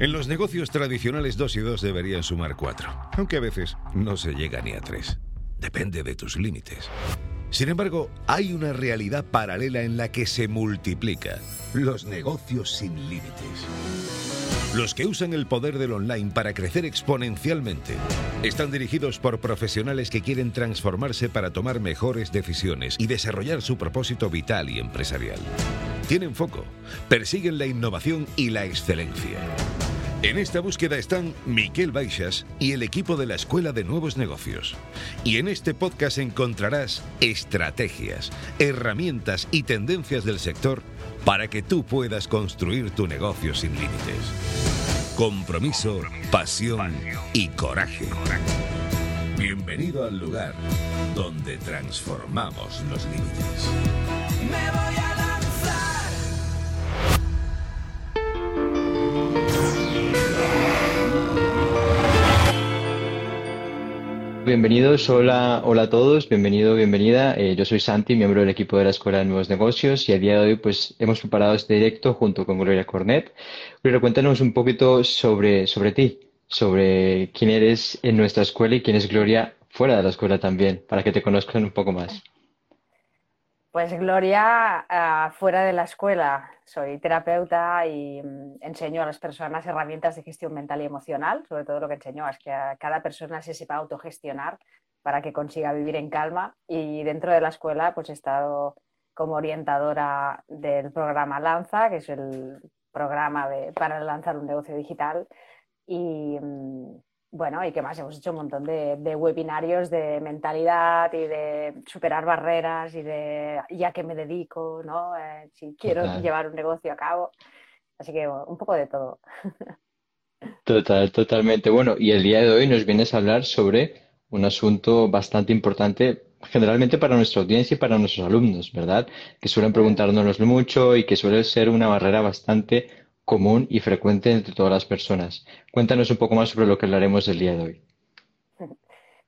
En los negocios tradicionales dos y dos deberían sumar cuatro, aunque a veces no se llega ni a tres. Depende de tus límites. Sin embargo, hay una realidad paralela en la que se multiplica los negocios sin límites. Los que usan el poder del online para crecer exponencialmente están dirigidos por profesionales que quieren transformarse para tomar mejores decisiones y desarrollar su propósito vital y empresarial. Tienen foco, persiguen la innovación y la excelencia. En esta búsqueda están Miquel Baixas y el equipo de la Escuela de Nuevos Negocios. Y en este podcast encontrarás estrategias, herramientas y tendencias del sector para que tú puedas construir tu negocio sin límites. Compromiso, pasión y coraje. Bienvenido al lugar donde transformamos los límites. Bienvenidos, hola, hola a todos, bienvenido, bienvenida. Eh, yo soy Santi, miembro del equipo de la Escuela de Nuevos Negocios y a día de hoy pues hemos preparado este directo junto con Gloria Cornet. Gloria, cuéntanos un poquito sobre, sobre ti, sobre quién eres en nuestra escuela y quién es Gloria fuera de la escuela también, para que te conozcan un poco más. Pues Gloria, uh, fuera de la escuela, soy terapeuta y um, enseño a las personas herramientas de gestión mental y emocional. Sobre todo lo que enseño es que a cada persona se sepa autogestionar para que consiga vivir en calma. Y dentro de la escuela, pues he estado como orientadora del programa Lanza, que es el programa de, para lanzar un negocio digital. Y, um, bueno, y qué más, hemos hecho un montón de, de, webinarios de mentalidad y de superar barreras y de ya que me dedico, ¿no? Eh, si quiero Total. llevar un negocio a cabo. Así que bueno, un poco de todo. Total, totalmente. Bueno, y el día de hoy nos vienes a hablar sobre un asunto bastante importante generalmente para nuestra audiencia y para nuestros alumnos, ¿verdad? Que suelen preguntárnoslo mucho y que suele ser una barrera bastante común y frecuente entre todas las personas. Cuéntanos un poco más sobre lo que hablaremos el día de hoy.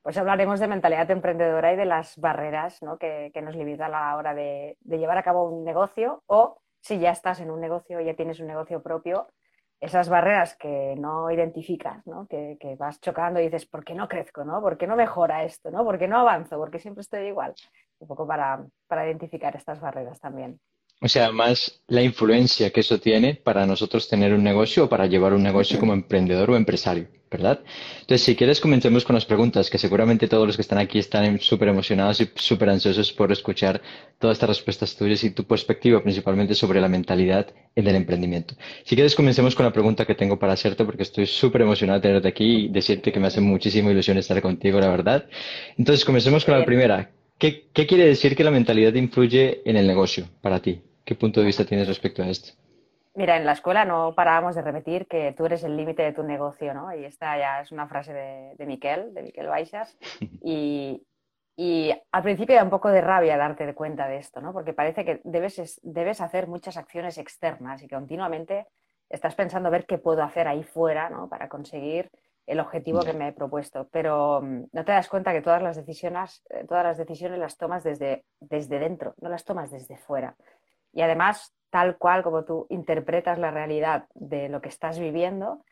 Pues hablaremos de mentalidad emprendedora y de las barreras ¿no? que, nos limitan a la hora de, llevar a cabo un negocio o si ya estás en un negocio ya tienes un negocio propio, esas barreras que no identificas, ¿no? Que, vas chocando y dices, ¿por qué no crezco? ¿Por qué no mejora esto? ¿Por qué no avanzo? ¿Por qué siempre estoy igual? Un poco para, para identificar estas barreras también. O sea, más la influencia que eso tiene para nosotros tener un negocio o para llevar un negocio como emprendedor o empresario, ¿verdad? Entonces, si quieres, comencemos con las preguntas, que seguramente todos los que están aquí están súper emocionados y súper ansiosos por escuchar todas estas respuestas tuyas y tu perspectiva principalmente sobre la mentalidad en el emprendimiento. Si quieres, comencemos con la pregunta que tengo para hacerte, porque estoy súper emocionado de tenerte aquí y decirte que me hace muchísima ilusión estar contigo, la verdad. Entonces, comencemos con la primera. ¿Qué, ¿Qué quiere decir que la mentalidad influye en el negocio para ti? ¿Qué punto de vista tienes respecto a esto? Mira, en la escuela no parábamos de repetir que tú eres el límite de tu negocio, ¿no? Y esta ya es una frase de, de Miquel, de Miquel Baixas. Y, y, al principio da un poco de rabia darte de cuenta de esto, ¿no? Porque parece que debes, debes hacer muchas acciones externas y que continuamente estás pensando ver qué puedo hacer ahí fuera, ¿no? Para conseguir el objetivo que me he propuesto. Pero um, no te das cuenta que todas las decisiones, eh, todas las decisiones las tomas desde, desde dentro, no las tomas desde fuera. Y además, tal cual como tú interpretas la realidad de lo que estás viviendo,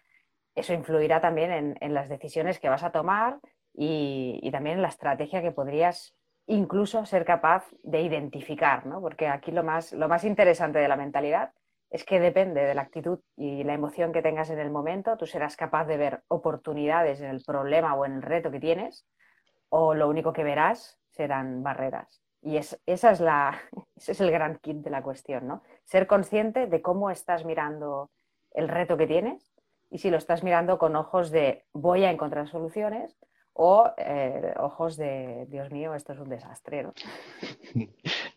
eso influirá también en, las decisiones que vas a tomar y, y, también en la estrategia que podrías incluso ser capaz de identificar, ¿no? Porque aquí lo más, lo más interesante de la mentalidad es que depende de la actitud y la emoción que tengas en el momento, tú serás capaz de ver oportunidades en el problema o en el reto que tienes, o lo único que verás serán barreras. Y es, esa es la, ese es el gran kit de la cuestión, ¿no? Ser consciente de cómo estás mirando el reto que tienes y si lo estás mirando con ojos de voy a encontrar soluciones o eh, ojos de Dios mío, esto es un desastre, ¿no?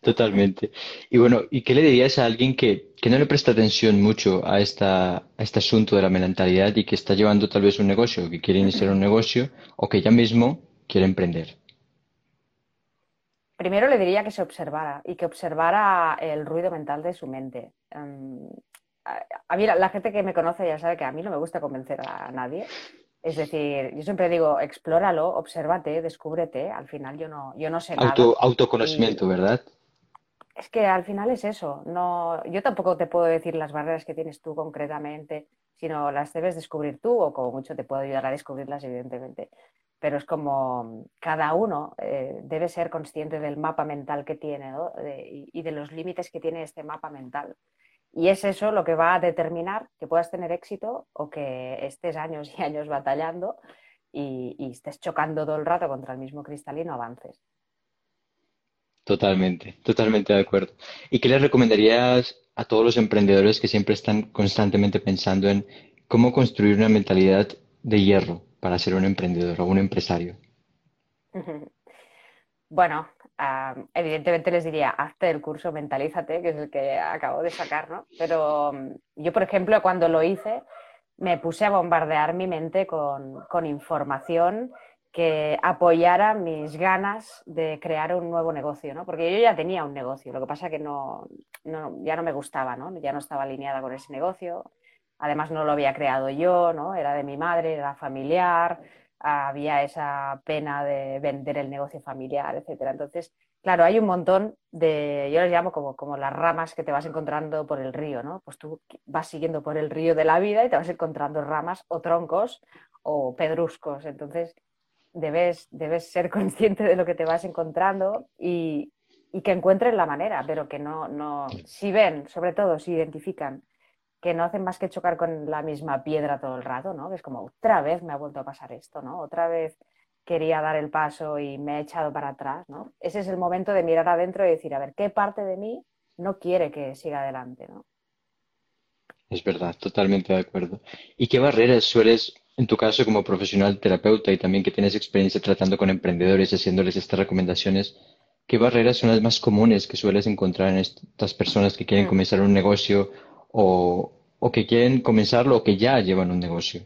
Totalmente. Y bueno, ¿y qué le dirías a alguien que, que no le presta atención mucho a, esta, a este asunto de la mentalidad y que está llevando tal vez un negocio, que quiere iniciar un negocio o que ya mismo quiere emprender? Primero le diría que se observara y que observara el ruido mental de su mente. Um, a, a, mí la, la, gente que me conoce ya sabe que a mí no me gusta convencer a nadie. Es decir, yo siempre digo, explóralo, obsérvate, descúbrete. Al final yo no, yo no sé Auto, nada. Autoconocimiento, y... ¿verdad? Es que al final es eso. No, yo tampoco te puedo decir las barreras que tienes tú concretamente. Sino las debes descubrir tú o como mucho te puedo ayudar a descubrirlas, evidentemente. Pero es como cada uno eh, debe ser consciente del mapa mental que tiene y de los límites que tiene este mapa mental. Y es eso lo que va a determinar que puedas tener éxito o que estés años y años batallando y, estés chocando todo el rato contra el mismo cristal y no avances. Totalmente, totalmente de acuerdo. ¿Y qué les recomendarías a todos los emprendedores que siempre están constantemente pensando en cómo construir una mentalidad de hierro para ser un emprendedor o un empresario? Bueno, evidentemente les diría, hazte el curso Mentalízate, que es el que acabo de sacar, ¿no? Pero mm, yo, por ejemplo, cuando lo hice, me puse a bombardear mi mente con, con información que apoyara mis ganas de crear un nuevo negocio, ¿no? Porque yo ya tenía un negocio, lo que pasa que no, ya no me gustaba, ¿no? Ya no estaba alineada con ese negocio, además no lo había creado yo, ¿no? Era de mi madre, era familiar, había esa pena de vender el negocio familiar, etcétera. Entonces, claro, hay un montón de, yo les llamo como, como las ramas que te vas encontrando por el río, ¿no? Pues tú vas siguiendo por el río de la vida y te vas encontrando ramas o troncos o pedruscos. Entonces, debes, debes ser consciente de lo que te vas encontrando y, y que encuentren la manera, pero que no, no, si ven, sobre todo, si identifican que no hacen más que chocar con la misma piedra todo el rato, ¿no? Que es como, otra vez me ha vuelto a pasar esto, ¿no? Otra vez quería dar el paso y me he echado para atrás, ¿no? Ese es el momento de mirar adentro y decir, a ver, ¿qué parte de mí no quiere que siga adelante, ¿no? Es verdad, totalmente de acuerdo. ¿Y qué barreras sueles en tu caso, como profesional terapeuta y también que tienes experiencia tratando con emprendedores haciéndoles estas recomendaciones, ¿qué barreras son las más comunes que sueles encontrar en estas personas que quieren mm. comenzar un negocio o, o que quieren comenzarlo o que ya llevan un negocio?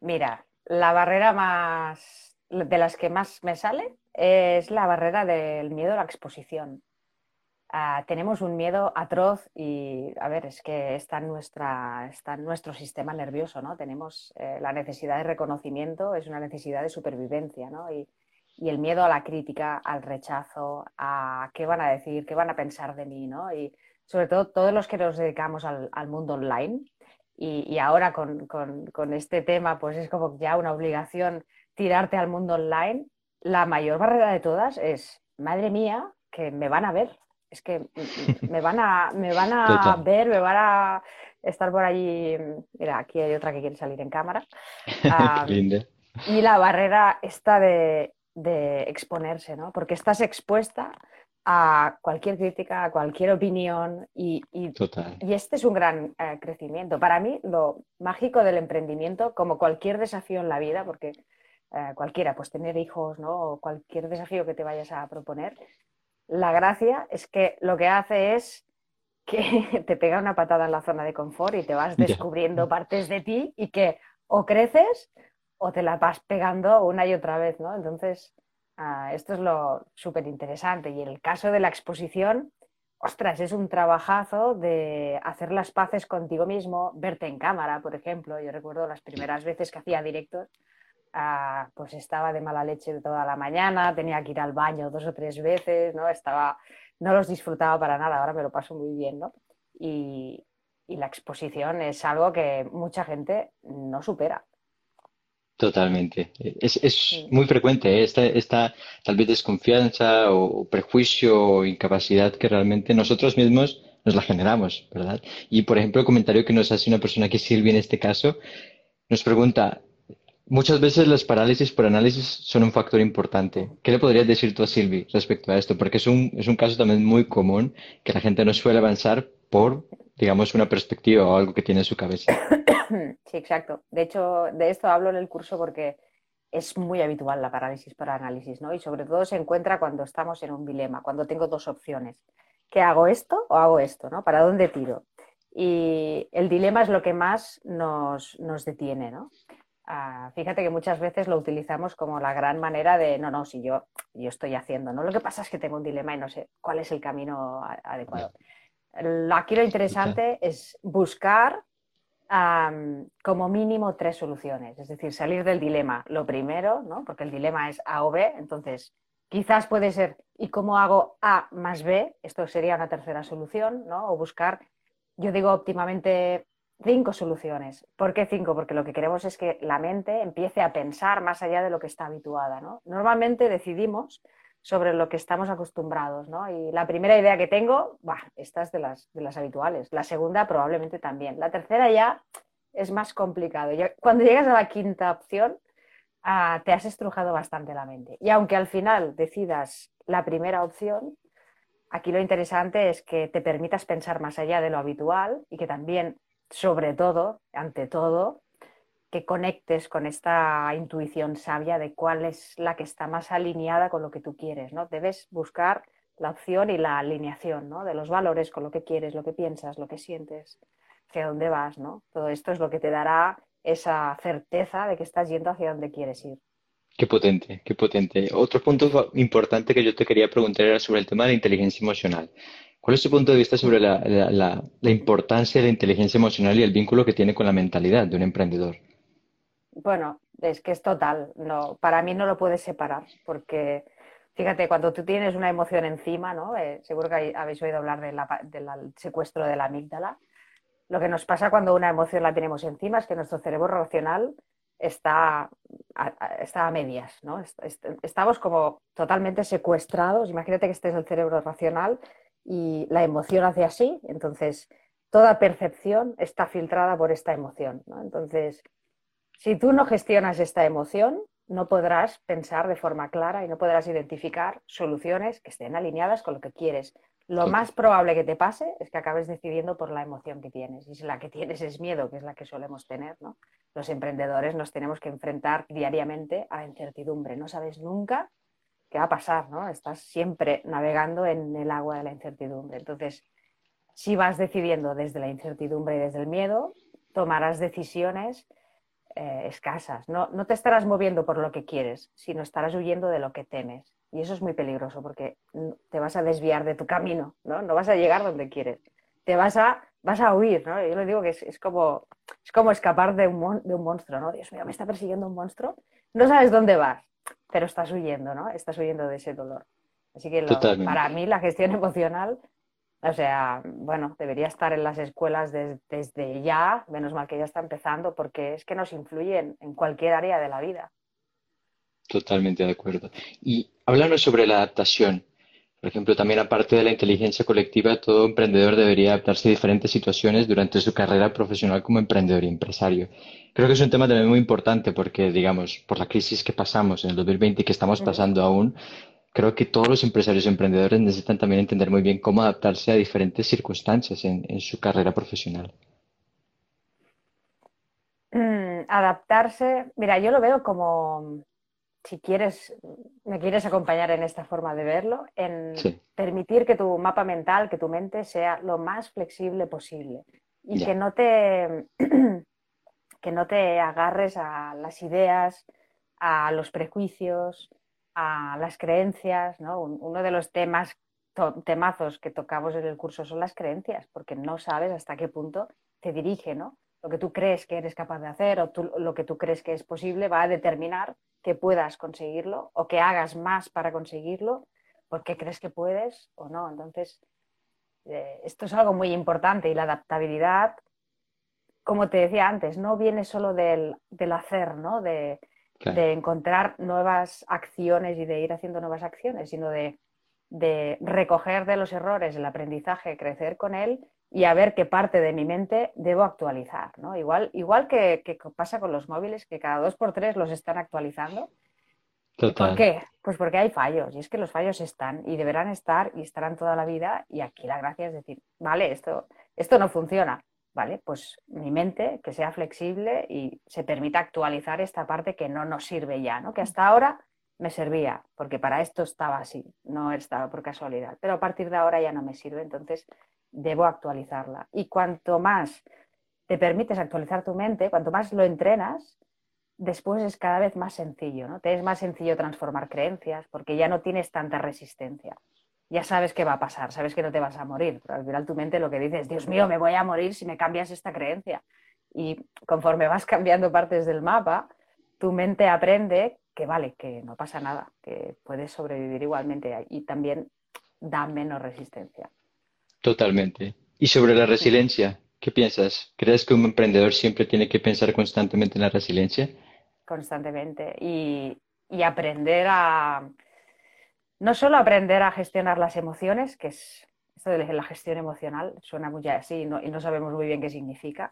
Mira, la barrera más de las que más me sale es la barrera del miedo a la exposición. Ah, tenemos un miedo atroz y, a ver, es que está en, nuestra, está nuestro sistema nervioso, ¿no? Tenemos eh, la necesidad de reconocimiento, es una necesidad de supervivencia, ¿no? Y, y, el miedo a la crítica, al rechazo, a qué van a decir, qué van a pensar de mí, ¿no? Y sobre todo todos los que nos dedicamos al, al mundo online y, y ahora con, con, con este tema, pues es como ya una obligación tirarte al mundo online. La mayor barrera de todas es, madre mía, que me van a ver, es que me van a, me van a ver, me van a estar por allí. Mira, aquí hay otra que quiere salir en cámara. y la barrera está de, exponerse, ¿no? Porque estás expuesta a cualquier crítica, a cualquier opinión y, y, este es un gran eh, crecimiento. Para mí, lo mágico del emprendimiento, como cualquier desafío en la vida, porque eh, cualquiera, pues tener hijos, ¿no? O cualquier desafío que te vayas a proponer, la gracia es que lo que hace es que te pega una patada en la zona de confort y te vas descubriendo partes de ti y que o creces o te la vas pegando una y otra vez, ¿no? Entonces, ah, esto es lo súper interesante. Y el caso de la exposición, ostras, es un trabajazo de hacer las paces contigo mismo, verte en cámara, por ejemplo. Yo recuerdo las primeras veces que hacía directos, pues estaba de mala leche toda la mañana, tenía que ir al baño dos o tres veces, ¿no? Estaba, no los disfrutaba para nada, ahora me lo paso muy bien, ¿no? Y, la exposición es algo que mucha gente no supera. Totalmente. Es, muy frecuente ¿eh? esta, esta, tal vez desconfianza o prejuicio o incapacidad que realmente nosotros mismos nos la generamos, ¿verdad? Y por ejemplo, el comentario que nos hace una persona que Silvia en este caso, nos pregunta, Muchas veces las parálisis por análisis son un factor importante. ¿Qué le podrías decir tú a Silvi respecto a esto? Porque es un, es un caso también muy común que la gente no suele avanzar por, digamos, una perspectiva o algo que tiene en su cabeza. Sí, exacto. De hecho, de esto hablo en el curso porque es muy habitual la parálisis por análisis, ¿no? Y sobre todo se encuentra cuando estamos en un dilema, cuando tengo dos opciones. ¿Qué hago esto o hago esto? ¿no? ¿Para dónde tiro? Y el dilema es lo que más nos, nos detiene, ¿no? Ah, fíjate que muchas veces lo utilizamos como la gran manera de, no, no, si yo, yo estoy haciendo, ¿no? Lo que pasa es que tengo un dilema y no sé cuál es el camino adecuado. Aquí lo interesante es buscar como mínimo tres soluciones, es decir, salir del dilema. Lo primero, ¿no? Porque el dilema es A o B, entonces quizás puede ser, ¿y cómo hago A más B? Esto sería una tercera solución, ¿no? O buscar, yo digo óptimamente cinco soluciones. ¿Por qué cinco? Porque lo que queremos es que la mente empiece a pensar más allá de lo que está habituada. ¿no? Normalmente decidimos sobre lo que estamos acostumbrados, ¿no? Y la primera idea que tengo, bah, esta es de las, de las habituales. La segunda probablemente también. La tercera ya es más complicado. Cuando llegas a la quinta opción, ah, te has estrujado bastante la mente. Y aunque al final decidas la primera opción, aquí lo interesante es que te permitas pensar más allá de lo habitual y que también, sobre todo, ante todo, que conectes con esta intuición sabia de cuál es la que está más alineada con lo que tú quieres, ¿no? Debes buscar la opción y la alineación, ¿no? De los valores con lo que quieres, lo que piensas, lo que sientes, hacia dónde vas, ¿no? Todo esto es lo que te dará esa certeza de que estás yendo hacia donde quieres ir. Qué potente, qué potente. Otro punto importante que yo te quería preguntar era sobre el tema de la inteligencia emocional. ¿Cuál es tu punto de vista sobre la, la importancia de la inteligencia emocional y el vínculo que tiene con la mentalidad de un emprendedor? Bueno, es que es total. No, para mí no lo puedes separar, porque fíjate, cuando tú tienes una emoción encima, ¿no? Eh, seguro que habéis oído hablar del secuestro de la amígdala. Lo que nos pasa cuando una emoción la tenemos encima es que nuestro cerebro racional está a, está a medias, ¿no? Estamos como totalmente secuestrados. Imagínate que este es el cerebro racional y la emoción hace así, entonces toda percepción está filtrada por esta emoción, ¿no? Entonces, si tú no gestionas esta emoción, no podrás pensar de forma clara y no podrás identificar soluciones que estén alineadas con lo que quieres. Lo más probable que te pase es que acabes decidiendo por la emoción que tienes. Y si la que tienes es miedo, que es la que solemos tener, ¿no? Los emprendedores nos tenemos que enfrentar diariamente a la incertidumbre. No sabes nunca qué va a pasar, ¿no? Estás siempre navegando en el agua de la incertidumbre. Entonces, si vas decidiendo desde la incertidumbre y desde el miedo, tomarás decisiones eh, escasas. No, no te estarás moviendo por lo que quieres, sino estarás huyendo de lo que temes. Y eso es muy peligroso porque te vas a desviar de tu camino, ¿no? No vas a llegar donde quieres. Te vas a, vas a huir, ¿no? Yo le digo que es, como, es como escapar de un, de un monstruo, ¿no? Dios mío, me está persiguiendo un monstruo. No sabes dónde vas, pero estás huyendo, ¿no? Estás huyendo de ese dolor. Así que para mí la gestión emocional o sea, bueno, debería estar en las escuelas desde ya, menos mal que ya está empezando, porque es que nos influyen en cualquier área de la vida. Totalmente de acuerdo. Y hablando sobre la adaptación. Por ejemplo, también aparte de la inteligencia colectiva, todo emprendedor debería adaptarse a diferentes situaciones durante su carrera profesional como emprendedor y empresario. Creo que es un tema también muy importante porque, digamos, por la crisis que pasamos en el 2020 y que estamos pasando aún, creo que todos los empresarios y emprendedores necesitan también entender muy bien cómo adaptarse a diferentes circunstancias en, su carrera profesional. Mm, adaptarse, mira, yo lo veo como, si quieres, me quieres acompañar en esta forma de verlo, en permitir que tu mapa mental, que tu mente sea lo más flexible posible y que no te que no te agarres a las ideas, a los prejuicios, a las creencias, ¿no? Uno de los temas, temazos que tocamos en el curso son las creencias, porque no sabes hasta qué punto te dirige, ¿no? Lo que tú crees que eres capaz de hacer o lo que tú crees que es posible va a determinar que puedas conseguirlo o que hagas más para conseguirlo porque crees que puedes o no. Entonces, eh, esto es algo muy importante y la adaptabilidad, como te decía antes, no viene solo del, del hacer, ¿no? De, de encontrar nuevas acciones y de ir haciendo nuevas acciones, sino de, recoger de los errores el aprendizaje, crecer con él y a ver qué parte de mi mente debo actualizar. ¿no? Igual, igual que, pasa con los móviles, que cada dos por tres los están actualizando. ¿Por qué? Pues porque hay fallos y es que los fallos están y deberán estar y estarán toda la vida y aquí la gracia es decir, vale, esto, esto no funciona, ¿vale? Pues mi mente que sea flexible y se permita actualizar esta parte que no nos sirve ya, ¿no? Que hasta ahora me servía, porque para esto estaba así, no estaba por casualidad, pero a partir de ahora ya no me sirve, entonces debo actualizarla. Y cuanto más te permites actualizar tu mente, cuanto más lo entrenas, después es cada vez más sencillo, ¿no? Te es más sencillo transformar creencias porque ya no tienes tanta resistencia ya sabes qué va a pasar, sabes que no te vas a morir. Pero al final tu mente lo que dice es, Dios mío, me voy a morir si me cambias esta creencia. Y conforme vas cambiando partes del mapa, tu mente aprende que vale, que no pasa nada, que puedes sobrevivir igualmente y también da menos resistencia. Totalmente. Y sobre la resiliencia, ¿Qué piensas? ¿Crees que un emprendedor siempre tiene que pensar constantemente en la resiliencia? constantemente y, y aprender a, no solo aprender a gestionar las emociones, que es esto de la gestión emocional, suena muy así y no, y no sabemos muy bien qué significa,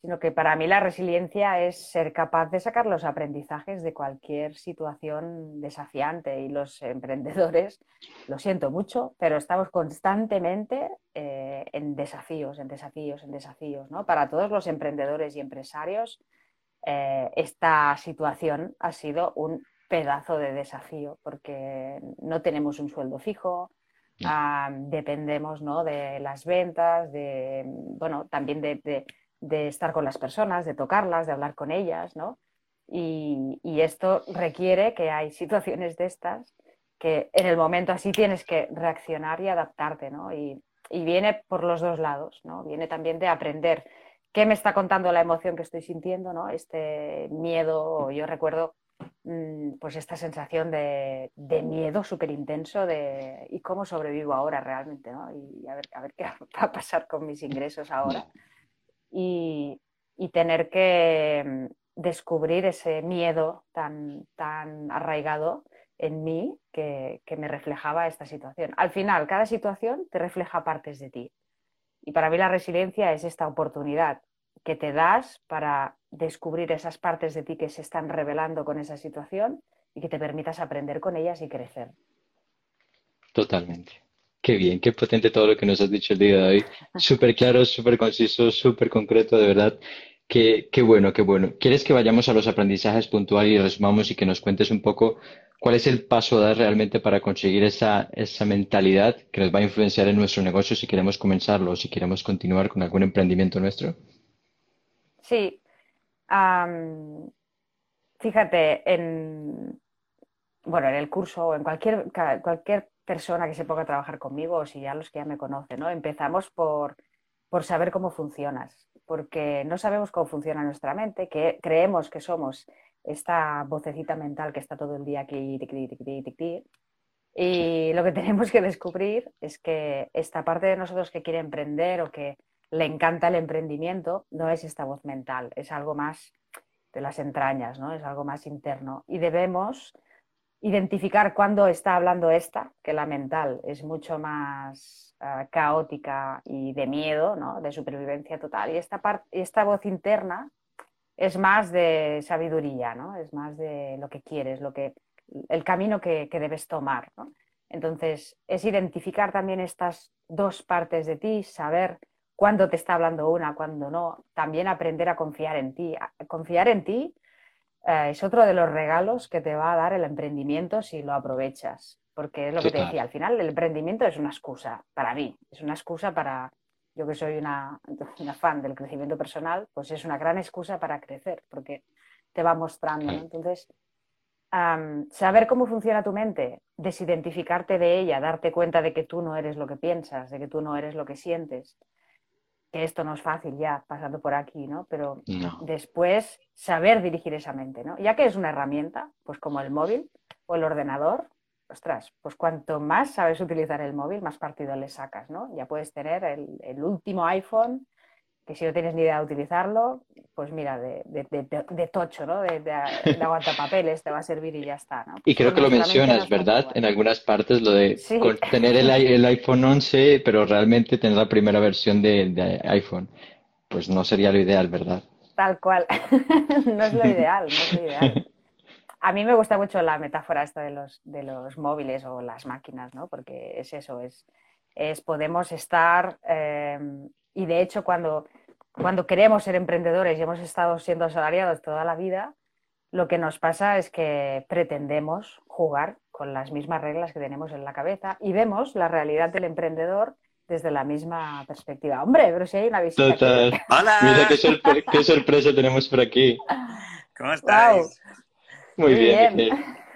sino que para mí la resiliencia es ser capaz de sacar los aprendizajes de cualquier situación desafiante y los emprendedores, lo siento mucho, pero estamos constantemente eh, en desafíos, en desafíos, en desafíos, ¿no? Para todos los emprendedores y empresarios, eh, esta situación ha sido un pedazo de desafío porque no tenemos un sueldo fijo, ah, dependemos ¿no? de las ventas, de, bueno, también de, de, estar con las personas, de tocarlas, de hablar con ellas, ¿no? Y, y, esto requiere que hay situaciones de estas que en el momento así tienes que reaccionar y adaptarte, ¿no? Y, y viene por los dos lados, ¿no? Viene también de aprender qué me está contando la emoción que estoy sintiendo, ¿no? Este miedo, yo recuerdo mm, pues esta sensación de, miedo súper intenso de y cómo sobrevivo ahora realmente, ¿no? Y a ver, a ver qué va a pasar con mis ingresos ahora. Y, tener que mm, descubrir ese miedo tan, tan arraigado en mí que, que me reflejaba esta situación. Al final, cada situación te refleja partes de ti. Y para mí la resiliencia es esta oportunidad que te das para descubrir esas partes de ti que se están revelando con esa situación y que te permitas aprender con ellas y crecer. Totalmente. Qué bien, qué potente todo lo que nos has dicho el día de hoy. Súper claro, súper conciso, súper concreto, de verdad. Qué, qué bueno, qué bueno. ¿Quieres que vayamos a los aprendizajes puntuales y resumamos y que nos cuentes un poco ¿Cuál es el paso a dar realmente para conseguir esa, esa mentalidad que nos va a influenciar en nuestro negocio si queremos comenzarlo o si queremos continuar con algún emprendimiento nuestro? Sí. fíjate, en, bueno, en el curso o en cualquier, cualquier persona que se ponga a trabajar conmigo o si ya los que ya me conocen, ¿no? Empezamos por, por saber cómo funcionas, porque no sabemos cómo funciona nuestra mente, que creemos que somos esta vocecita mental que está todo el día aquí, y lo que tenemos que descubrir es que esta parte de nosotros que quiere emprender o que le encanta el emprendimiento no es esta voz mental, es algo más de las entrañas, ¿no? es algo más interno. Y debemos identificar cuándo está hablando esta, que la mental es mucho más ah, caótica y de miedo, ¿no? de supervivencia total. Y esta, esta voz interna es más de sabiduría, ¿no? Es más de lo que quieres, lo que, el camino que, debes tomar, Entonces, es identificar también estas dos partes de ti, saber cuándo te está hablando una, cuándo no, también aprender a confiar en ti. Confiar en ti eh, es otro de los regalos que te va a dar el emprendimiento si lo aprovechas, porque es lo que te decía, al final el emprendimiento es una excusa para mí, es una excusa para yo que soy una, fan del crecimiento personal, pues es una gran excusa para crecer, porque te va mostrando. Entonces, saber cómo funciona tu mente, desidentificarte de ella, darte cuenta de que tú no eres lo que piensas, de que tú no eres lo que sientes, que esto no es fácil ya pasando por aquí, ¿no? Pero después saber dirigir esa mente, ¿no? Ya que es una herramienta, pues como el móvil o el ordenador, ostras, pues cuanto más sabes utilizar el móvil, más partido le sacas, ¿no? Ya puedes tener el, último iPhone, que si no tienes ni idea de utilizarlo, pues mira, de, tocho, ¿no? De, de, aguantapapeles te va a servir y ya está, ¿no? y creo que lo mencionas, ¿verdad? En algunas partes lo de tener el, el, iPhone 11, pero realmente tener la primera versión de, iPhone. Pues no sería lo ideal, ¿verdad? Tal cual. no es lo ideal, no es lo ideal. A mí me gusta mucho la metáfora esta de los, de los móviles o las máquinas, ¿no? Porque es eso, es, es podemos estar, eh, y de hecho cuando, cuando queremos ser emprendedores y hemos estado siendo asalariados toda la vida, lo que nos pasa es que pretendemos jugar con las mismas reglas que tenemos en la cabeza y vemos la realidad del emprendedor desde la misma perspectiva. Hombre, pero si hay una visita. Total. Hola. Mira qué, sorpresa tenemos por aquí. ¿Cómo estáis? Muy bien.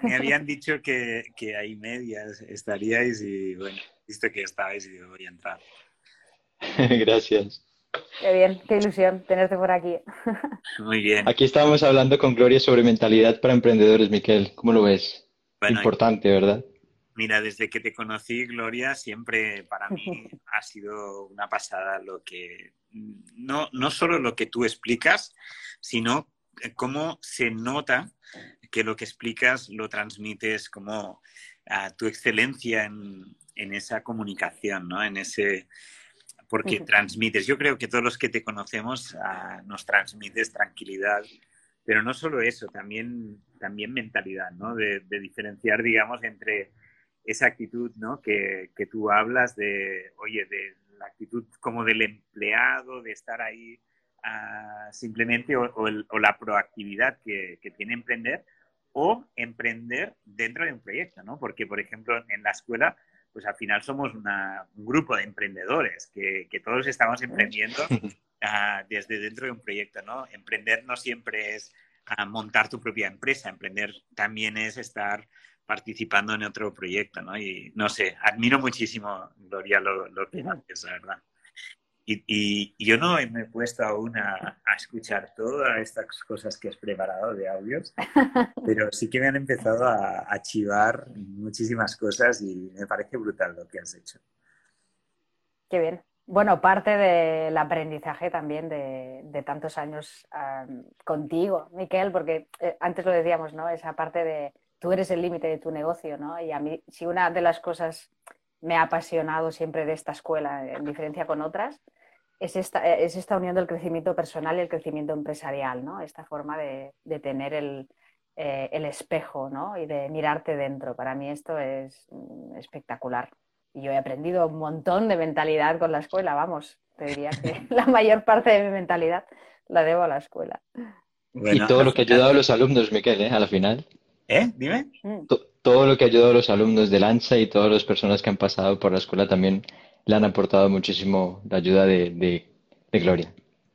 Me habían dicho que, que hay medias estaríais y bueno, visto que estabais y voy a entrar. Gracias. Qué bien, qué ilusión tenerte por aquí. Muy bien. Aquí estábamos hablando con Gloria sobre mentalidad para emprendedores, Miquel. ¿Cómo lo ves? Importante, ¿verdad? Mira, desde que te conocí, Gloria, siempre para mí ha sido una pasada lo que, no, no solo lo que tú explicas, sino cómo se nota que lo que explicas lo transmites como a tu excelencia en, en esa comunicación, ¿no? En ese, porque transmites, yo creo que todos los que te conocemos ah, nos transmites tranquilidad, pero no solo eso, también, también mentalidad, ¿no? De, diferenciar, digamos, entre esa actitud, ¿no? Que, que, tú hablas de, oye, de la actitud como del empleado, de estar ahí ah, simplemente, o, o, la proactividad que, que tiene emprender, o emprender dentro de un proyecto, ¿no? Porque, por ejemplo, en la escuela pues al final somos un grupo de emprendedores que, todos estamos emprendiendo ah, desde dentro de un proyecto, ¿no? Emprender no siempre es ah, montar tu propia empresa, emprender también es estar participando en otro proyecto, ¿no? Y no sé, admiro muchísimo, Gloria, lo, lo que haces, la verdad. Y, yo no me he puesto aún a, escuchar todas estas cosas que has preparado de audios, pero sí que me han empezado a, a chivar muchísimas cosas y me parece brutal lo que has hecho. Qué bien. Bueno, parte del aprendizaje también de, tantos años contigo, Miquel, porque eh, antes lo decíamos, ¿no? Esa parte de tú eres el límite de tu negocio, ¿no? Y a mí, si una de las cosas me ha apasionado siempre de esta escuela, en diferencia con otras, es esta, es esta unión del crecimiento personal y el crecimiento empresarial, ¿no? Esta forma de, tener el, eh, el, espejo, ¿no? Y de mirarte dentro. Para mí esto es mm, espectacular. Y yo he aprendido un montón de mentalidad con la escuela, vamos. Te diría que la mayor parte de mi mentalidad la debo a la escuela. y todo lo que ha ayudado a los alumnos, Miquel, ¿eh? A la final. ¿Eh? Dime. Mm todo lo que ha ayudado a los alumnos de Lanza y todas las personas que han pasado por la escuela también le han aportado muchísimo la ayuda de, Gloria.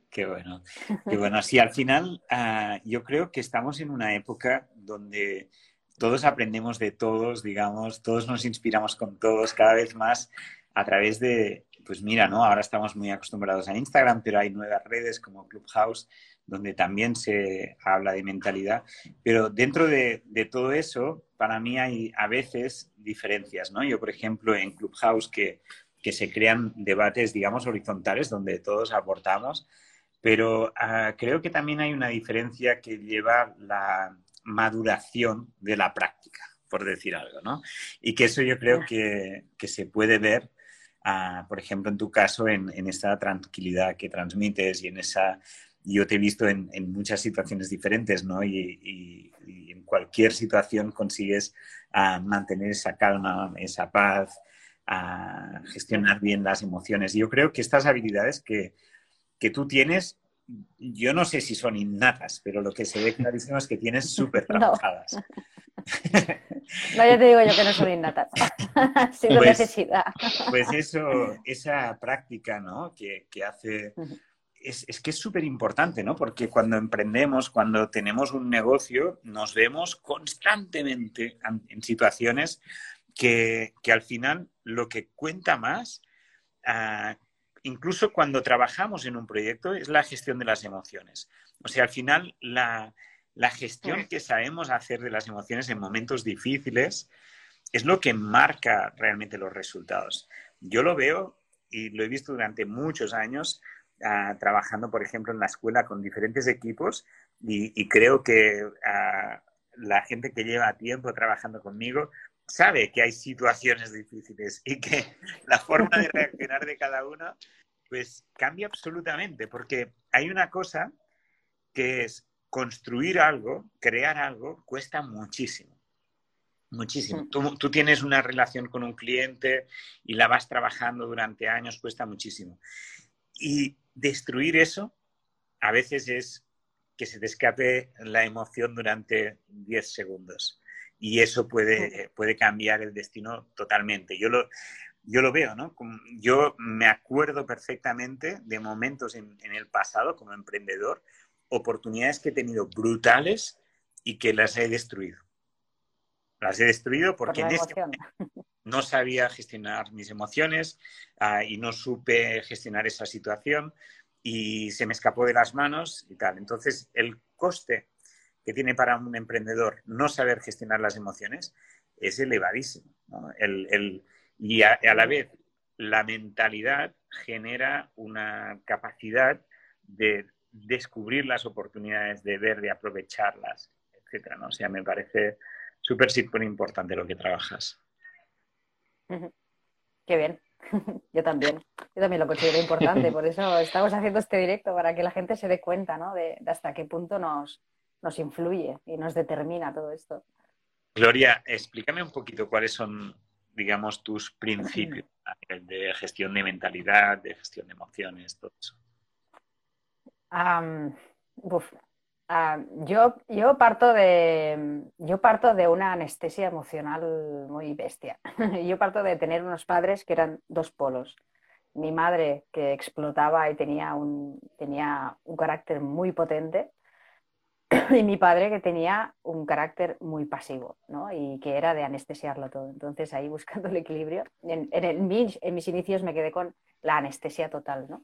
Qué bueno. Qué bueno. Sí, al final ah, yo creo que estamos en una época donde todos aprendemos de todos, digamos, todos nos inspiramos con todos cada vez más a través de, pues mira, ¿no? Ahora estamos muy acostumbrados a Instagram, pero hay nuevas redes como Clubhouse donde también se habla de mentalidad. Pero dentro de, todo eso, para mí hay a veces diferencias, ¿no? Yo, por ejemplo, en Clubhouse que, que se crean debates, digamos, horizontales donde todos aportamos, pero ah, creo que también hay una diferencia que lleva la maduración de la práctica, por decir algo, ¿no? Y que eso yo creo que, que se puede ver, ah, por ejemplo, en tu caso, en, en esta tranquilidad que transmites y en esa yo te he visto en, muchas situaciones diferentes, ¿no? Y, en cualquier situación consigues ah, mantener esa calma, esa paz, a gestionar bien las emociones. Y yo creo que estas habilidades que, tú tienes, yo no sé si son innatas, pero lo que se ve clarísimo es que tienes súper trabajadas. No. ya te digo yo que no son innatas, sin pues, necesidad. Pues eso, esa práctica, ¿no? Que, que hace es, que es súper importante, ¿no? Porque cuando emprendemos, cuando tenemos un negocio, nos vemos constantemente en situaciones que, al final lo que cuenta más, ah, incluso cuando trabajamos en un proyecto, es la gestión de las emociones. O sea, al final la, la gestión que sabemos hacer de las emociones en momentos difíciles es lo que marca realmente los resultados. Yo lo veo y lo he visto durante muchos años Ah, trabajando, por ejemplo, en la escuela con diferentes equipos y, creo que ah, la gente que lleva tiempo trabajando conmigo sabe que hay situaciones difíciles y que la forma de reaccionar de cada uno pues cambia absolutamente porque hay una cosa que es construir algo, crear algo, cuesta muchísimo. Muchísimo. Tú, tú, tienes una relación con un cliente y la vas trabajando durante años, cuesta muchísimo. Y destruir eso a veces es que se te escape la emoción durante 10 segundos. Y eso puede, puede cambiar el destino totalmente. Yo lo, yo lo veo, ¿no? Yo me acuerdo perfectamente de momentos en, el pasado como emprendedor, oportunidades que he tenido brutales y que las he destruido. Las he destruido porque en este no sabía gestionar mis emociones ah, y no supe gestionar esa situación y se me escapó de las manos y tal. Entonces, el coste que tiene para un emprendedor no saber gestionar las emociones es elevadísimo. y a, la vez, la mentalidad genera una capacidad de descubrir las oportunidades, de ver, de aprovecharlas, etcétera, ¿no? O sea, me parece súper, súper importante lo que trabajas. Qué bien. Yo también. Yo también lo considero importante. Por eso estamos haciendo este directo, para que la gente se dé cuenta, ¿no? De, hasta qué punto nos, nos influye y nos determina todo esto. Gloria, explícame un poquito cuáles son, digamos, tus principios de gestión de mentalidad, de gestión de emociones, todo eso. Yo, yo, parto de, yo parto de una anestesia emocional muy bestia. yo parto de tener unos padres que eran dos polos. Mi madre que explotaba y tenía un, tenía un carácter muy potente y mi padre que tenía un carácter muy pasivo, ¿no? Y que era de anestesiarlo todo. Entonces ahí buscando el equilibrio, en, en, mis, en, mis, inicios me quedé con la anestesia total, ¿no?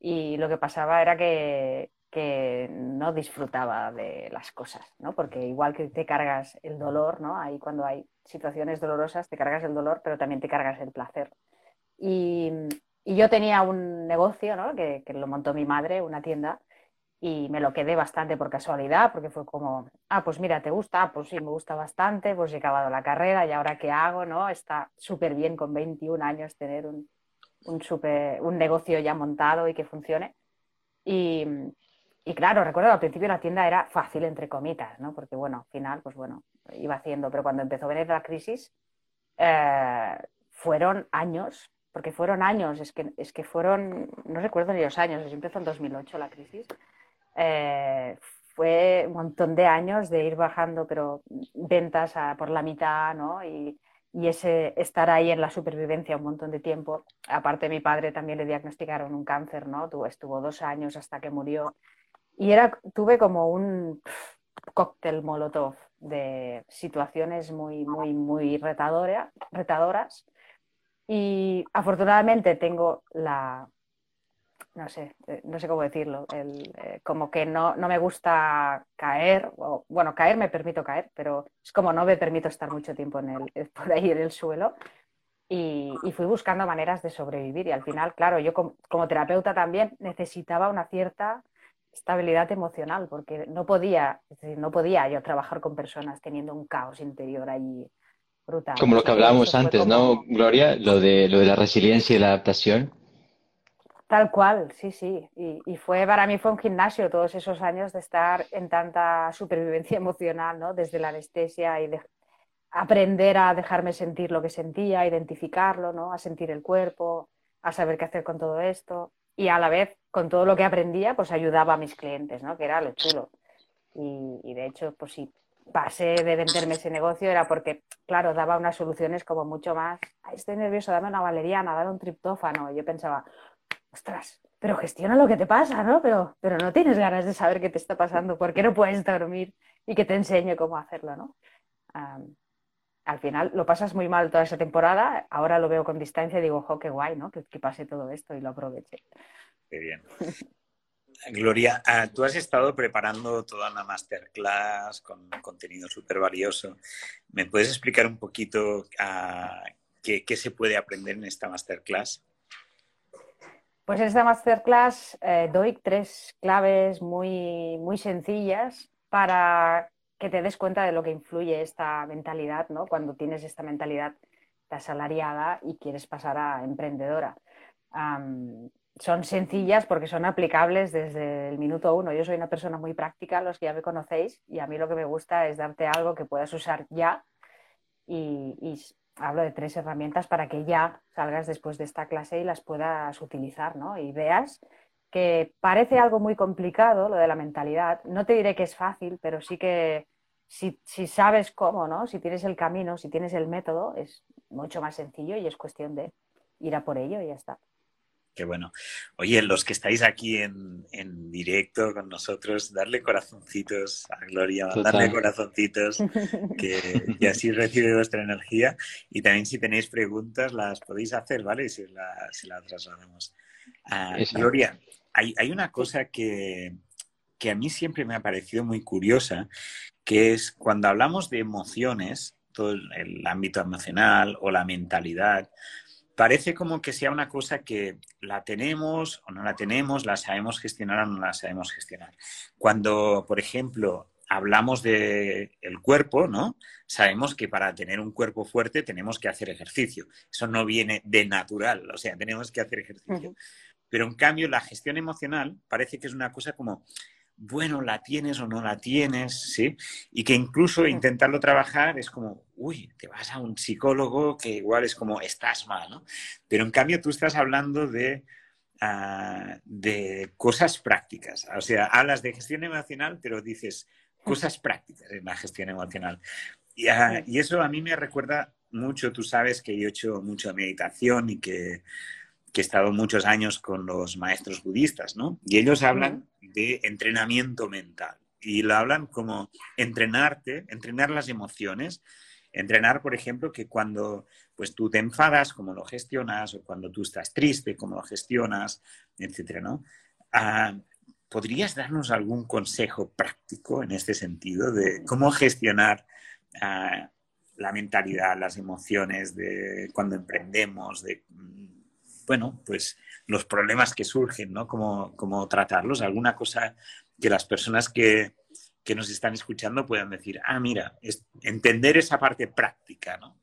Y lo que pasaba era que, que, no disfrutaba de las cosas, ¿no? Porque igual que te cargas el dolor, ¿no? Ahí cuando hay situaciones dolorosas te cargas el dolor, pero también te cargas el placer. Y, yo tenía un negocio, ¿no? Que, que lo montó mi madre, una tienda, y me lo quedé bastante por casualidad, porque fue como, ah, pues mira, ¿te gusta? Ah, pues sí, me gusta bastante, pues he acabado la carrera y ahora qué hago, ¿no? Está súper bien con 21 años tener un, un, super, un negocio ya montado y que funcione. Y, y, claro, recuerdo al principio la tienda era fácil, entre comitas, ¿no? Porque bueno, al final, pues bueno, iba haciendo, pero cuando empezó a venir la crisis, eh, fueron años, porque fueron años, es que, es que fueron, no recuerdo ni los años, empezó en 2008 la crisis eh, fue un montón de años de ir bajando, pero ventas por la mitad, ¿no? Y, ese estar ahí en la supervivencia un montón de tiempo. Aparte, mi padre también le diagnosticaron un cáncer, ¿no? estuvo dos años hasta que murió. Y era, tuve como un cóctel molotov de situaciones muy, muy, muy retadoras. Y afortunadamente tengo la, no sé, eh, no sé cómo decirlo, el, eh, como que no, no, me gusta caer, o, bueno, caer me permito caer, pero es como no me permito estar mucho tiempo en el, eh, por ahí en el suelo. Y, y, fui buscando maneras de sobrevivir y al final, claro, yo como, como, terapeuta también necesitaba una cierta estabilidad emocional porque no podía, es decir, no podía yo trabajar con personas teniendo un caos interior allí brutal. Como lo que hablábamos antes, ¿no, Gloria? Lo de, lo de la resiliencia y la adaptación. Tal cual, sí, sí. Y, fue para mí fue un gimnasio todos esos años de estar en tanta supervivencia emocional, ¿no? Desde la anestesia y de aprender a dejarme sentir lo que sentía, a identificarlo, ¿no? A sentir el cuerpo, a saber qué hacer con todo esto. Y a la vez, con todo lo que aprendía, pues ayudaba a mis clientes, ¿no? Que era lo chulo. Y, de hecho, pues sí, pasé de venderme ese negocio era porque, claro, daba unas soluciones como mucho más, estoy nervioso, dame una valeriana, dame un triptófano. Y yo pensaba, ostras, pero gestiona lo que te pasa, ¿no? Pero, pero no tienes ganas de saber qué te está pasando, ¿por qué no puedes dormir y que te enseñe cómo hacerlo, ¿no? al final lo pasas muy mal toda esa temporada, ahora lo veo con distancia y digo, ojo, qué guay, ¿no? Que, pase todo esto y lo aproveche. Qué bien. Gloria, ah, tú has estado preparando toda una masterclass con contenido súper valioso. ¿Me puedes explicar un poquito ah, qué, se puede aprender en esta masterclass? Pues en esta masterclass eh, doy tres claves muy, muy sencillas para que te des cuenta de lo que influye esta mentalidad, ¿no? Cuando tienes esta mentalidad asalariada y quieres pasar a emprendedora. Son sencillas porque son aplicables desde el minuto uno. Yo soy una persona muy práctica, los que ya me conocéis, y a mí lo que me gusta es darte algo que puedas usar ya y, hablo de tres herramientas para que ya salgas después de esta clase y las puedas utilizar, ¿no? Y veas que parece algo muy complicado lo de la mentalidad. No te diré que es fácil, pero sí que si, si, sabes cómo, ¿no? Si tienes el camino, si tienes el método, es mucho más sencillo y es cuestión de ir a por ello y ya está. Qué bueno. Oye, los que estáis aquí en, directo con nosotros, darle corazoncitos a Gloria, darle corazoncitos, que, así recibe vuestra energía. Y también si tenéis preguntas, las podéis hacer, ¿vale? Si la, si la trasladamos. Ah, Gloria, hay, hay, una cosa que, que a mí siempre me ha parecido muy curiosa, que es cuando hablamos de emociones, todo el ámbito emocional o la mentalidad, parece como que sea una cosa que la tenemos o no la tenemos, la sabemos gestionar o no la sabemos gestionar. Cuando, por ejemplo, hablamos del el cuerpo, ¿no? Sabemos que para tener un cuerpo fuerte tenemos que hacer ejercicio. Eso no viene de natural, o sea, tenemos que hacer ejercicio. Pero en cambio, la gestión emocional parece que es una cosa como, bueno, la tienes o no la tienes, ¿sí? Y que incluso intentarlo trabajar es como, uy, te vas a un psicólogo que igual es como, estás mal, ¿no? Pero en cambio tú estás hablando de, ah, de cosas prácticas. O sea, hablas de gestión emocional, pero dices cosas prácticas en la gestión emocional. Y, ah, y eso a mí me recuerda mucho, tú sabes que yo he hecho mucha meditación y que que he estado muchos años con los maestros budistas, ¿no? Y ellos hablan de entrenamiento mental y lo hablan como entrenarte, entrenar las emociones, entrenar, por ejemplo, que cuando pues tú te enfadas, cómo lo gestionas, o cuando tú estás triste, cómo lo gestionas, etcétera, ¿no? Ah, ¿Podrías darnos algún consejo práctico en este sentido de cómo gestionar ah, la mentalidad, las emociones de cuando emprendemos, de bueno, pues los problemas que surgen, ¿no? Cómo, tratarlos, alguna cosa que las personas que, nos están escuchando puedan decir, ah, mira, entender esa parte práctica, ¿no?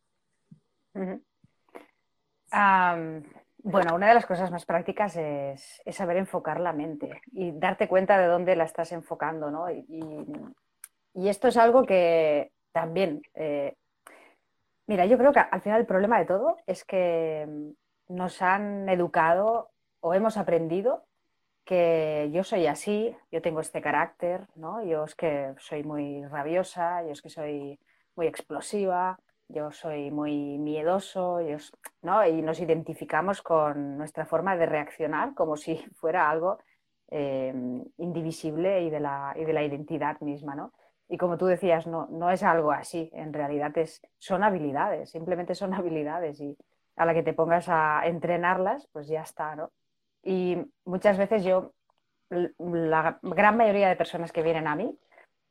bueno, una de las cosas más prácticas es, saber enfocar la mente y darte cuenta de dónde la estás enfocando, ¿no? Y, esto es algo que también, eh, mira, yo creo que al final el problema de todo es que nos han educado o hemos aprendido que yo soy así, yo tengo este carácter, ¿no? Yo es que soy muy rabiosa, yo es que soy muy explosiva, yo soy muy miedoso, ¿no? Y nos identificamos con nuestra forma de reaccionar como si fuera algo eh, indivisible y de, la, y de la identidad misma, ¿no? Y como tú decías, no, no es algo así, en realidad es, son habilidades, simplemente son habilidades y, a la que te pongas a entrenarlas, pues ya está, ¿no? Y muchas veces yo, la gran mayoría de personas que vienen a mí,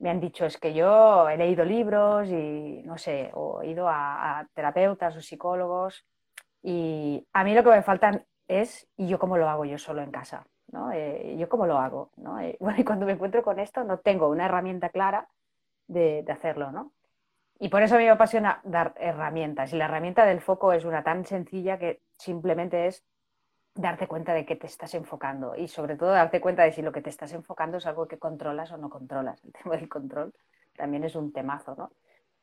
me han dicho es que yo he leído libros y no sé, o he ido a, terapeutas o psicólogos y a mí lo que me faltan es, ¿y yo cómo lo hago yo solo en casa? ¿no? Eh, ¿Yo cómo lo hago? ¿no? Eh, bueno, y cuando me encuentro con esto no tengo una herramienta clara de, de hacerlo, ¿no? Y por eso a mí me apasiona dar herramientas. Y la herramienta del foco es una tan sencilla que simplemente es darte cuenta de que te estás enfocando y sobre todo darte cuenta de si lo que te estás enfocando es algo que controlas o no controlas. El tema del control también es un temazo, ¿no?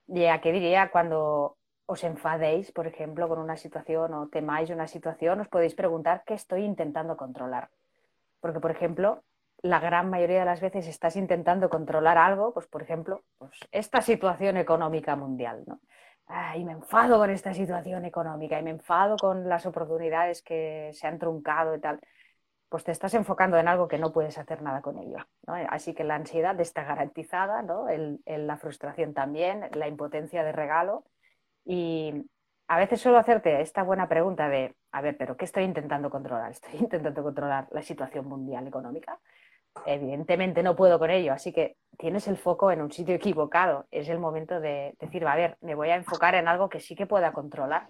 Y a qué diría cuando os enfadéis, por ejemplo, con una situación o temáis una situación, os podéis preguntar qué estoy intentando controlar. Porque, por ejemplo, la gran mayoría de las veces estás intentando controlar algo, pues por ejemplo, pues esta situación económica mundial, ¿no? Y me enfado con esta situación económica y me enfado con las oportunidades que se han truncado y tal, pues te estás enfocando en algo que no puedes hacer nada con ello. ¿no? Así que la ansiedad está garantizada, ¿no? la frustración también, la impotencia de regalo. Y a veces solo hacerte esta buena pregunta de, a ver, pero ¿qué estoy intentando controlar? Estoy intentando controlar la situación mundial económica evidentemente no puedo con ello, así que tienes el foco en un sitio equivocado. Es el momento de decir, a ver, me voy a enfocar en algo que sí que pueda controlar.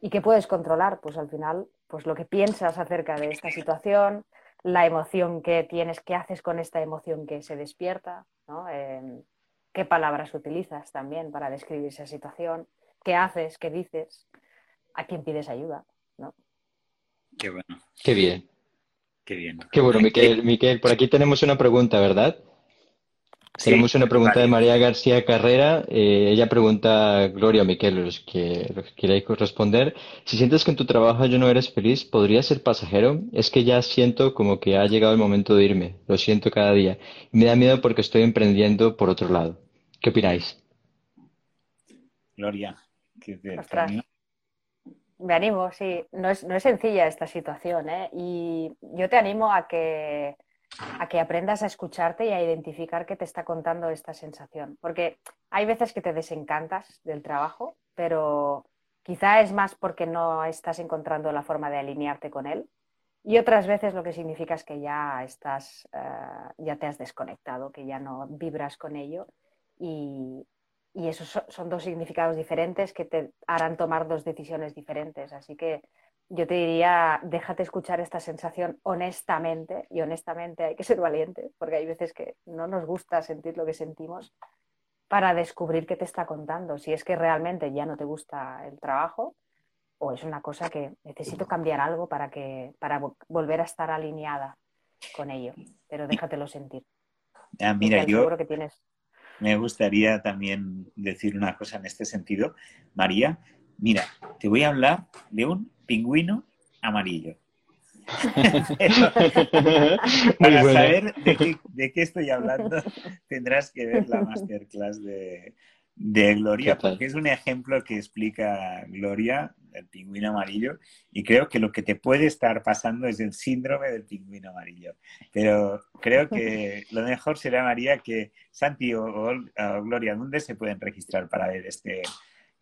¿Y qué puedes controlar? Pues al final, pues lo que piensas acerca de esta situación, la emoción que tienes, qué haces con esta emoción que se despierta, em, qué palabras utilizas también para describir esa situación, qué haces, qué dices, a quién pides ayuda, ¿no? Qué bueno. Qué bien. Qué bien. Qué bueno, Miquel. Miquel, por aquí tenemos una pregunta, ¿verdad? tenemos una pregunta de María García Carrera. Eh, ella pregunta, Gloria o Miquel, los que, los que queráis responder. Si sientes que en tu trabajo yo no eres feliz, ¿podrías ser pasajero? Es que ya siento como que ha llegado el momento de irme. Lo siento cada día. me da miedo porque estoy emprendiendo por otro lado. ¿Qué opináis? Gloria. Me animo, sí. No es, no es sencilla esta situación, ¿eh? Y yo te animo a que, a que aprendas a escucharte y a identificar qué te está contando esta sensación. Porque hay veces que te desencantas del trabajo, pero quizá es más porque no estás encontrando la forma de alinearte con él. Y otras veces lo que significa es que ya estás, eh, ya te has desconectado, que ya no vibras con ello y, y esos son dos significados diferentes que te harán tomar dos decisiones diferentes. Así que yo te diría, déjate escuchar esta sensación honestamente, y honestamente hay que ser valiente, porque hay veces que no nos gusta sentir lo que sentimos, para descubrir qué te está contando, si es que realmente ya no te gusta el trabajo o es una cosa que necesito cambiar algo para, que, para volver a estar alineada con ello, pero déjatelo sentir. Ah, mira, yo que tienes... me gustaría también decir una cosa en este sentido. María, mira, te voy a hablar de un pingüino amarillo. Para saber de qué, estoy hablando, tendrás que ver la masterclass de, Gloria, porque es un ejemplo que explica Gloria, el pingüino amarillo, y creo que lo que te puede estar pasando es el síndrome del pingüino amarillo. Pero creo que lo mejor será, María, que Santi o Gloria, ¿dónde se pueden registrar para ver este,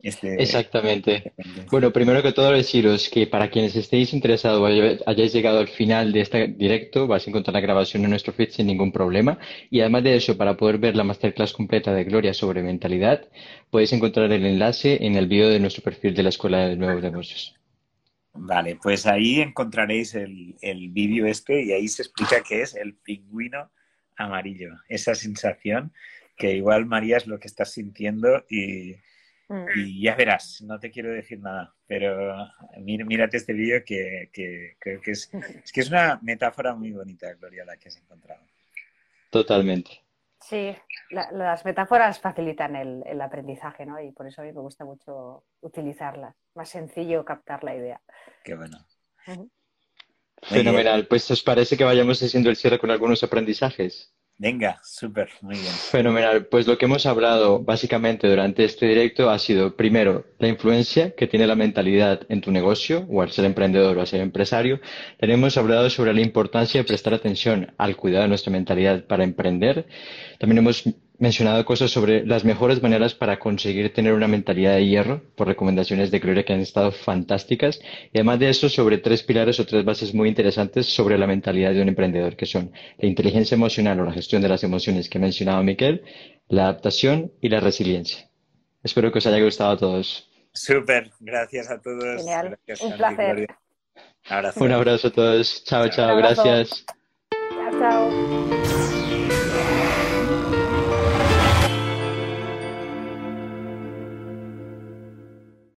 este, Exactamente. Bueno, primero que todo deciros que para quienes estéis interesados o hayáis llegado al final de este directo, vais a encontrar la grabación en nuestro feed sin ningún problema. Y además de eso, para poder ver la masterclass completa de Gloria sobre mentalidad, podéis encontrar el enlace en el vídeo de nuestro perfil de la Escuela de Nuevos Negocios. Vale, pues ahí encontraréis el, el vídeo este y ahí se explica qué es el pingüino amarillo. Esa sensación que igual María es lo que estás sintiendo y Mm. Y ya verás, no te quiero decir nada, pero mírate este vídeo que, creo que es, es que es una metáfora muy bonita, Gloria, la que has encontrado. Totalmente. Sí, las metáforas facilitan el, aprendizaje, ¿no? Y por eso a mí me gusta mucho utilizarlas. Más sencillo captar la idea. Qué bueno. Fenomenal. Pues os parece que vayamos haciendo el cierre con algunos aprendizajes. Venga, súper, muy bien. Fenomenal. Pues lo que hemos hablado básicamente durante este directo ha sido, primero, la influencia que tiene la mentalidad en tu negocio, o al ser emprendedor o al ser empresario. Tenemos hablado sobre la importancia de prestar atención al cuidado de nuestra mentalidad para emprender. También hemos mencionado cosas sobre las mejores maneras para conseguir tener una mentalidad de hierro, por recomendaciones de Gloria que han estado fantásticas. Y además de eso, sobre tres pilares o tres bases muy interesantes sobre la mentalidad de un emprendedor, que son la inteligencia emocional o la gestión de las emociones que ha mencionado Miquel, la adaptación y la resiliencia. Espero que os haya gustado a todos. Súper, gracias a todos. Genial, un placer. Un abrazo a todos. Chao, chao, gracias. Chao, chao.